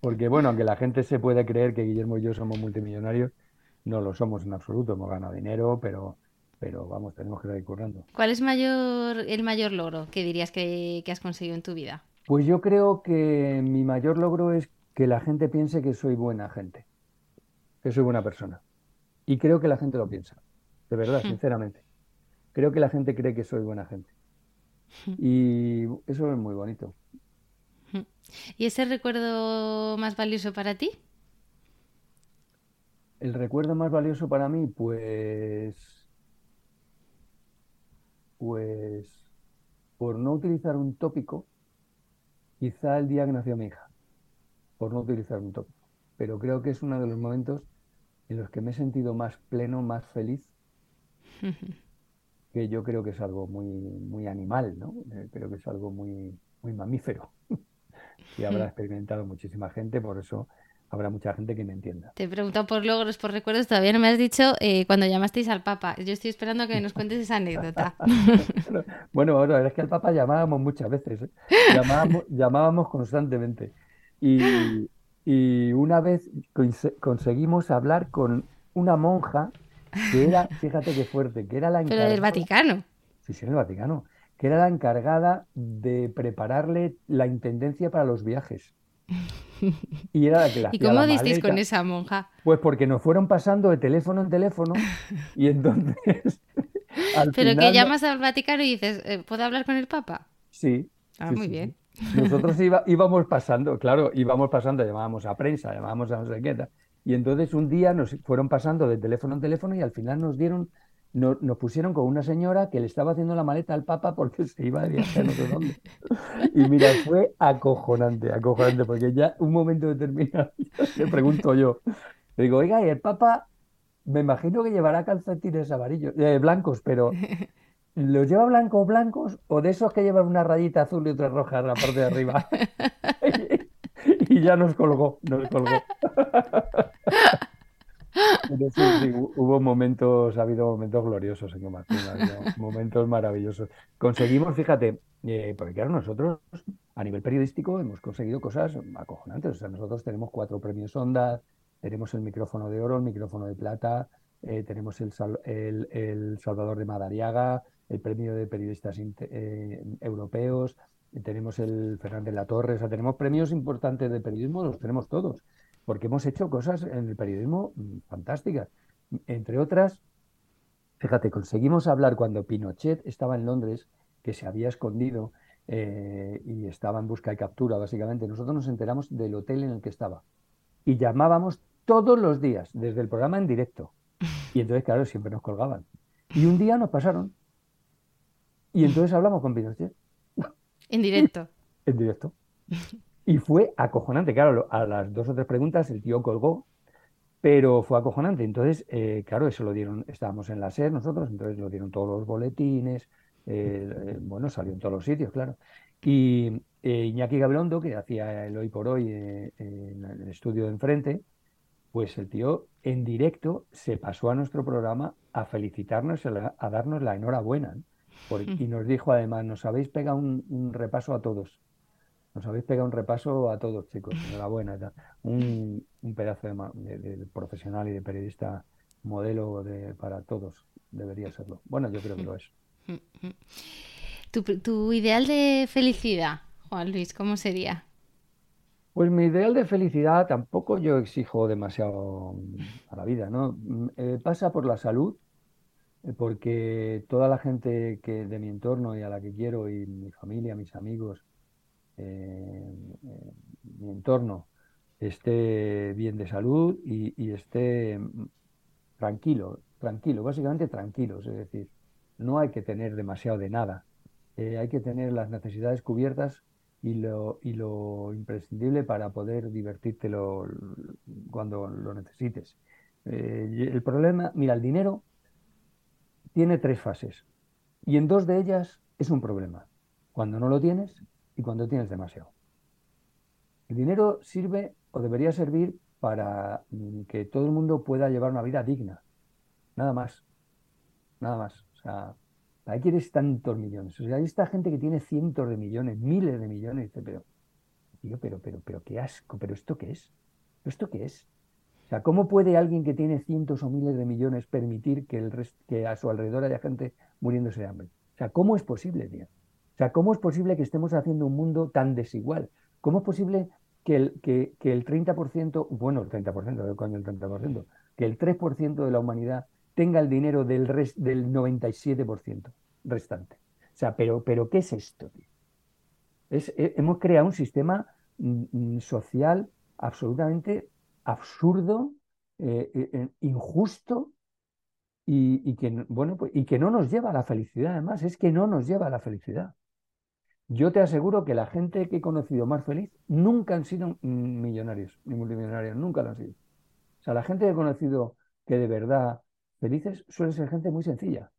Porque bueno, aunque la gente se puede creer que Guillermo y yo somos multimillonarios, no lo somos en absoluto, hemos ganado dinero, pero, pero vamos, tenemos que seguir currando. ¿Cuál es mayor, el mayor logro que dirías que, que has conseguido en tu vida? Pues yo creo que mi mayor logro es que la gente piense que soy buena gente, que soy buena persona. Y creo que la gente lo piensa. de verdad, hmm. sinceramente. Creo que la gente cree que soy buena gente. Y eso es muy bonito. ¿Y ese recuerdo más valioso para ti? El recuerdo más valioso para mí, pues. Pues. Por no utilizar un tópico, quizá el día que nació mi hija. Por no utilizar un tópico. Pero creo que es uno de los momentos en los que me he sentido más pleno, más feliz, que yo creo que es algo muy, muy animal, ¿no? Eh, creo que es algo muy, muy mamífero. *laughs* y habrá experimentado muchísima gente, por eso habrá mucha gente que me entienda. Te he preguntado por logros, por recuerdos, todavía no me has dicho eh, cuando llamasteis al Papa. Yo estoy esperando que nos cuentes esa anécdota. *laughs* bueno, ahora es que al Papa llamábamos muchas veces, ¿eh? llamábamos, *laughs* llamábamos constantemente. Y, y una vez conseguimos hablar con una monja que era, fíjate qué fuerte, que era la encargada. Pero del Vaticano. Sí, sí, del Vaticano. Que era la encargada de prepararle la intendencia para los viajes. Y era la que la *laughs* ¿Y cómo disteis con esa monja? Pues porque nos fueron pasando de teléfono en teléfono y *laughs* entonces. *laughs* Pero que llamas al Vaticano y dices, eh, ¿puedo hablar con el Papa? Sí. Ah, muy bien. Nosotros íbamos pasando, claro, íbamos pasando, llamábamos a prensa, llamábamos a no sé qué. Y entonces un día nos fueron pasando de teléfono en teléfono y al final nos dieron, nos pusieron con una señora que le estaba haciendo la maleta al Papa porque *laughs* se iba de viaje a no sé dónde. Y mira, fue acojonante, acojonante, porque ya un momento determinado, *laughs* le pregunto yo, le digo, oiga, y el Papa, me imagino que llevará calcetines amarillos, eh, blancos, pero *laughs* ¿Los lleva blancos blancos o de esos que llevan una rayita azul y otra roja en la parte de arriba? Y ya nos colgó, nos colgó. *laughs* hubo momentos, ha habido momentos gloriosos en Martín, *laughs* momentos maravillosos. Conseguimos, fíjate, eh, porque claro, nosotros a nivel periodístico hemos conseguido cosas acojonantes. O sea, nosotros tenemos cuatro premios Ondas, tenemos el micrófono de oro, el micrófono de plata, eh, tenemos el, el, el Salvador de Madariaga, el premio de periodistas eh, europeos, tenemos el Fernández La Torre, o sea, tenemos premios importantes de periodismo, los tenemos todos, porque hemos hecho cosas en el periodismo mm, fantásticas. Entre otras, fíjate, conseguimos hablar cuando Pinochet estaba en Londres, que se había escondido eh, y estaba en busca y captura, básicamente. Nosotros nos enteramos del hotel en el que estaba y llamábamos todos los días, desde el programa en directo. Y entonces, claro, siempre nos colgaban. Y un día nos pasaron y entonces hablamos con Pinochet. En directo. *laughs* en directo. Y fue acojonante. Claro, a las dos o tres preguntas el tío colgó, pero fue acojonante. Entonces, eh, claro, eso lo dieron, estábamos en la SER nosotros, entonces lo dieron todos los boletines, eh, eh, bueno, salió en todos los sitios, claro. Y Iñaki Gabilondo, que hacía el hoy por hoy en el estudio de enfrente, pues el tío en directo se pasó a nuestro programa a felicitarnos, a darnos la enhorabuena y nos dijo además, nos habéis pegado un, repaso a todos. Nos habéis pegado un repaso a todos, chicos. Enhorabuena. Un, un pedazo de, profesional y de periodista modelo de, para todos. Debería serlo. Bueno, yo creo que lo es. ¿Tu, tu ideal de felicidad, Juan Luis, cómo sería? Pues mi ideal de felicidad tampoco yo exijo demasiado a la vida, ¿no? Eh, pasa por la salud, porque toda la gente que de mi entorno y a la que quiero y mi familia, mis amigos, eh, eh, mi entorno esté bien de salud y, esté mm, tranquilo, tranquilo, básicamente tranquilos, es decir, no hay que tener demasiado de nada, hay que tener las necesidades cubiertas y lo, y lo imprescindible para poder divertirte cuando lo necesites. el problema, mira, el dinero tiene tres fases y en dos de ellas es un problema, cuando no lo tienes y cuando tienes demasiado. El dinero sirve o debería servir para mm, que todo el mundo pueda llevar una vida digna, nada más, nada más. O sea, ¿para quieres tantos millones? O sea, hay esta gente que tiene cientos de millones, miles de millones, pero, pero, pero, pero, qué asco, pero ¿esto qué es? ¿Esto qué es? O sea, ¿cómo puede alguien que tiene cientos o miles de millones permitir que, el que a su alrededor haya gente muriéndose de hambre? O sea, ¿cómo es posible, tío? O sea, ¿cómo es posible que estemos haciendo un mundo tan desigual? ¿Cómo es posible que el, que, que el 30%, bueno, el 30%, ¿qué coño el 30%? Que el 3% de la humanidad tenga el dinero del, del 97% restante. O sea, pero, pero ¿qué es esto? Es, eh, hemos creado un sistema mm, mm, social absolutamente absurdo, eh, eh, injusto y, que, bueno, pues, y que no nos lleva a la felicidad. Además, es que no nos lleva a la felicidad. Yo te aseguro que la gente que he conocido más feliz nunca han sido millonarios ni multimillonarios, nunca lo han sido. O sea, la gente que he conocido que de verdad felices suele ser gente muy sencilla.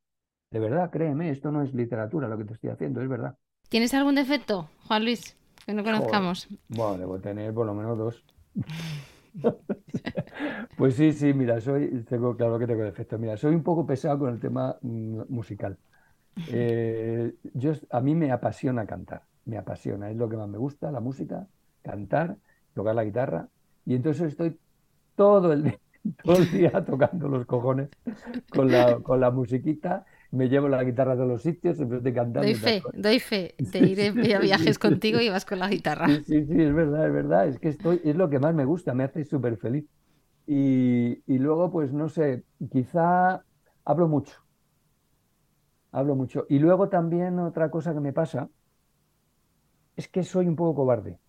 De verdad, créeme, esto no es literatura lo que te estoy haciendo, es verdad. ¿Tienes algún defecto, Juan Luis, que no conozcamos? Bueno, debo tener por lo menos dos. *laughs* pues sí, sí, mira, soy, tengo claro que tengo defectos. Mira, soy un poco pesado con el tema mm, musical. Eh, yo, a mí me apasiona cantar, me apasiona, es lo que más me gusta, la música, cantar, tocar la guitarra. Y entonces estoy todo el día, *laughs* todo el día tocando los cojones con la, con la musiquita me llevo la guitarra a todos los sitios, siempre estoy cantando. Doy fe, doy fe. Te iré *laughs* a viajes contigo y vas con la guitarra. Sí, sí, sí, es verdad, es verdad. Es que estoy, es lo que más me gusta, me hace súper feliz. Y, y, luego, pues no sé, quizá hablo mucho. Hablo mucho. Y luego también otra cosa que me pasa es que soy un poco cobarde.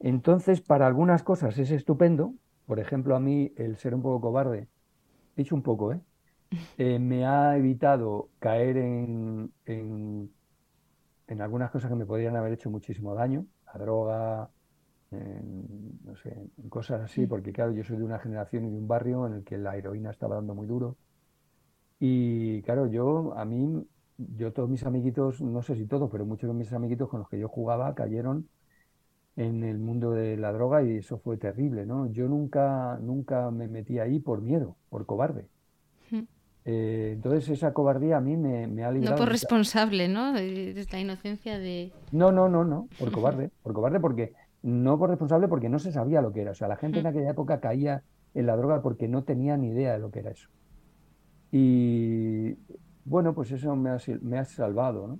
Entonces, para algunas cosas es estupendo. Por ejemplo, a mí el ser un poco cobarde, dicho un poco, ¿eh? Eh, me ha evitado caer en, en, algunas cosas que me podrían haber hecho muchísimo daño, la droga, no sé, cosas así, mm. porque claro, yo soy de una generación y de un barrio en el que la heroína estaba dando muy duro. Y claro, yo, a mí, yo todos mis amiguitos, no sé si todos, pero muchos de mis amiguitos con los que yo jugaba cayeron en el mundo de la droga y eso fue terrible, ¿no? Yo nunca, nunca me metí ahí por miedo, por cobarde. Eh, entonces esa cobardía a mí me, ha librado. No por responsable, ¿no? De la inocencia de... No, no, no, no, por cobarde, por cobarde porque no por responsable porque no se sabía lo que era. O sea, la gente en aquella época caía en la droga porque no tenía ni idea de lo que era eso. Y bueno, pues eso me ha, me ha salvado, ¿no?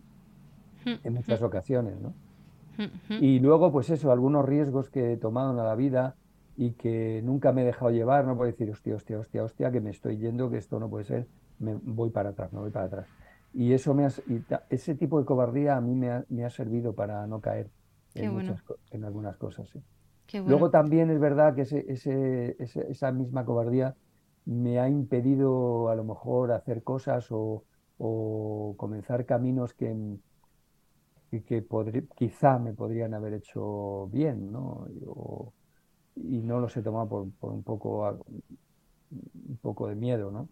En muchas ocasiones, ¿no? Y luego, pues eso, algunos riesgos que he tomado en la vida y que nunca me he dejado llevar, no puedo decir, hostia, hostia, hostia, hostia, que me estoy yendo, que esto no puede ser, me voy para atrás, me voy para atrás. Y eso me ese tipo de cobardía a mí me ha, me ha servido para no caer en, muchas, en algunas cosas. Luego también es verdad que ese, ese, esa misma cobardía me ha impedido a lo mejor hacer cosas o, o comenzar caminos que, que quizá me podrían haber hecho bien, ¿no? Y no los he tomado por, por, un poco un poco de miedo, ¿no?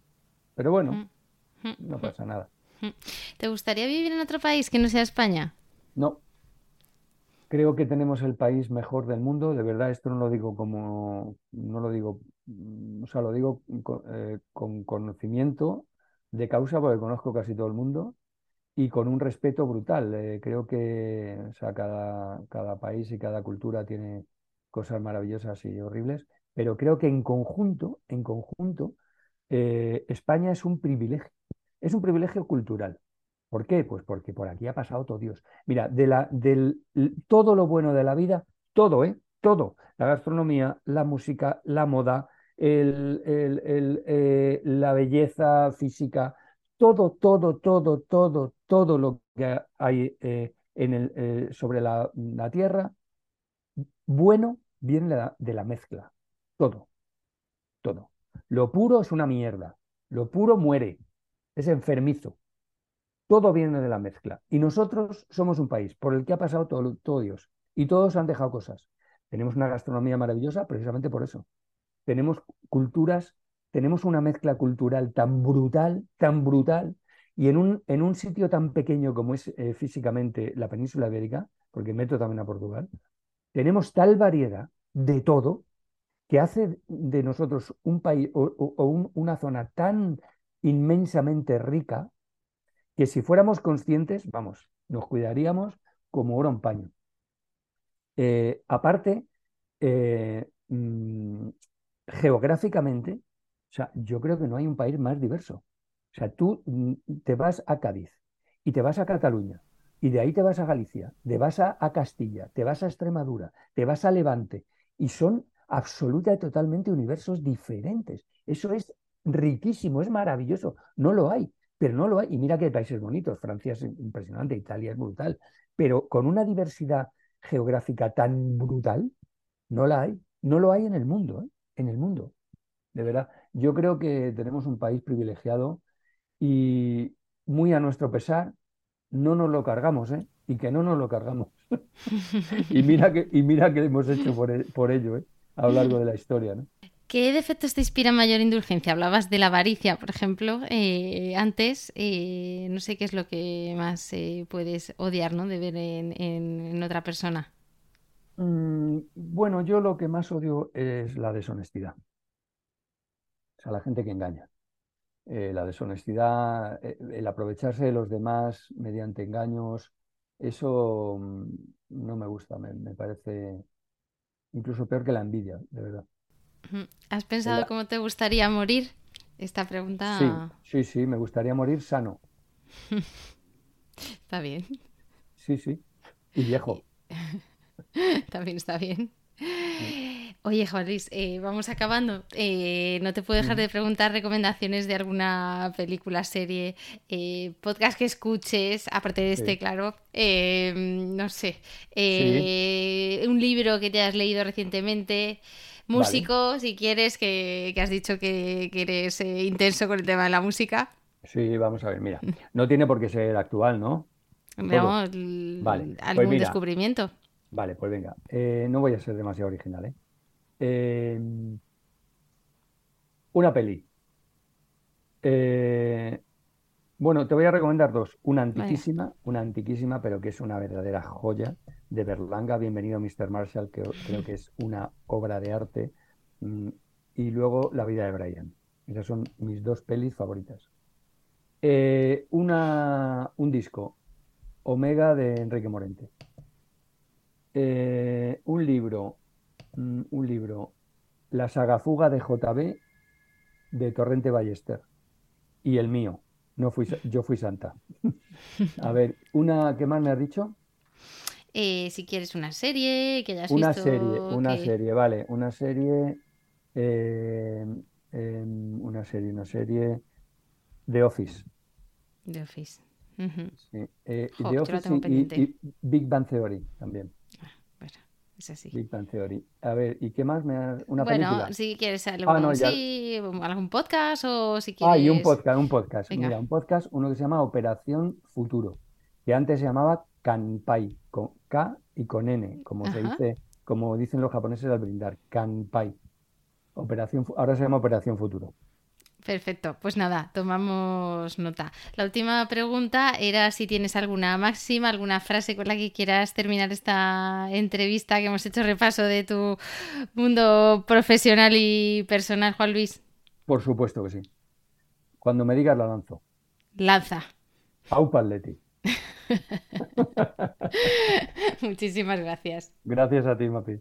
Pero bueno, mm, mm, no pasa nada. Mm. ¿Te gustaría vivir en otro país que no sea España? No. Creo que tenemos el país mejor del mundo. De verdad, esto no lo digo como, no lo digo, o sea, lo digo con, eh, con conocimiento de causa, porque conozco casi todo el mundo y con un respeto brutal. Eh, creo que o sea, cada, cada país y cada cultura tiene cosas maravillosas y horribles, pero creo que en conjunto, en conjunto, eh, España es un privilegio, es un privilegio cultural. ¿Por qué? Pues porque por aquí ha pasado todo Dios. Mira, de la, del, todo lo bueno de la vida, todo, ¿eh? Todo. La gastronomía, la música, la moda, el, el, eh, la belleza física, todo, todo, todo, todo, todo lo que hay eh, en el, sobre la, la, tierra, bueno, viene de la mezcla. Todo, todo. Lo puro es una mierda. Lo puro muere. Es enfermizo. Todo viene de la mezcla. Y nosotros somos un país por el que ha pasado todo, Dios. Y todos han dejado cosas. Tenemos una gastronomía maravillosa precisamente por eso. Tenemos culturas, tenemos una mezcla cultural tan brutal, tan brutal, y en un, en un sitio tan pequeño como es eh, físicamente la península ibérica, porque meto también a Portugal, tenemos tal variedad de todo que hace de nosotros un país o, una zona tan inmensamente rica que si fuéramos conscientes, vamos, nos cuidaríamos como oro en paño. Eh, aparte, eh, mm, geográficamente, o sea, yo creo que no hay un país más diverso. O sea, tú mm, te vas a Cádiz y te vas a Cataluña y de ahí te vas a Galicia, te vas a Castilla, te vas a Extremadura, te vas a Levante y son absoluta y totalmente universos diferentes. Eso es riquísimo, es maravilloso. No lo hay, pero no lo hay. Y mira que países bonitos, Francia es impresionante, Italia es brutal, pero con una diversidad geográfica tan brutal, no la hay. No lo hay en el mundo, ¿eh? en el mundo. De verdad, yo creo que tenemos un país privilegiado y muy a nuestro pesar, no nos lo cargamos, ¿eh? Y que no nos lo cargamos. *laughs* y, mira que, y mira que hemos hecho por, e, por ello, ¿eh? A lo largo de la historia, ¿no? ¿Qué defectos te inspira mayor indulgencia? Hablabas de la avaricia, por ejemplo, eh, antes. Eh, no sé qué es lo que más eh, puedes odiar, ¿no? De ver en, otra persona. Mm, bueno, yo lo que más odio es la deshonestidad. O sea, la gente que engaña. La deshonestidad, el aprovecharse de los demás mediante engaños, eso mm, no me gusta, me parece incluso peor que la envidia, de verdad. ¿Has pensado cómo te gustaría morir? Esta pregunta. Sí, sí, sí, me gustaría morir sano. *laughs* está bien. Sí, sí. Y viejo. *laughs* También está bien. Oye, Juan Luis, eh, vamos acabando. Eh, no te puedo dejar de preguntar recomendaciones de alguna película, serie, eh, podcast que escuches, aparte de este, claro. no sé. Un libro que te has leído recientemente. Músico, si quieres, que, has dicho que, eres eh, intenso con el tema de la música. Sí, vamos a ver, mira, no tiene por qué ser actual, ¿no? No, vale. algún pues descubrimiento. Vale, pues venga, no voy a ser demasiado original, ¿eh? Eh una peli. bueno, te voy a recomendar dos. Una antiquísima, una antiquísima, pero que es una verdadera joya, de Berlanga, Bienvenido Mr. Marshall, que creo que es una obra de arte, mm, y luego La vida de Brian. Esas son mis dos pelis favoritas. Eh, una, un disco, Omega de Enrique Morente. Eh, un libro, mm, un libro, La sagafuga de JB de Torrente Ballester. Y el mío, no fui, yo fui santa. A ver, una, ¿qué más me has dicho? Eh, si quieres una serie que hayas una visto. Serie, una serie, vale. Una serie. Eh, em, una serie, una serie. The Office. The Office. sí. Eh, The Office y, Big Bang Theory también. Es así. Big Bang Theory. A ver, ¿y qué más me has... ¿Una bueno, si quieres algo, ah, sí, algún podcast o si quieres... Ah, y un podcast, un podcast. Mira, un podcast, uno que se llama Operación Futuro, que antes se llamaba Kanpai, con K y con N, como se dice, como dicen los japoneses al brindar, Kanpai. Operación, ahora se llama Operación Futuro. Perfecto, pues nada, tomamos nota. La última pregunta era si tienes alguna máxima, alguna frase con la que quieras terminar esta entrevista que hemos hecho repaso de tu mundo profesional y personal, Juan Luis. Por supuesto que sí. Cuando me digas la lanzo. Lanza. Au Paletti. *laughs* Muchísimas gracias. Gracias a ti, Mapi.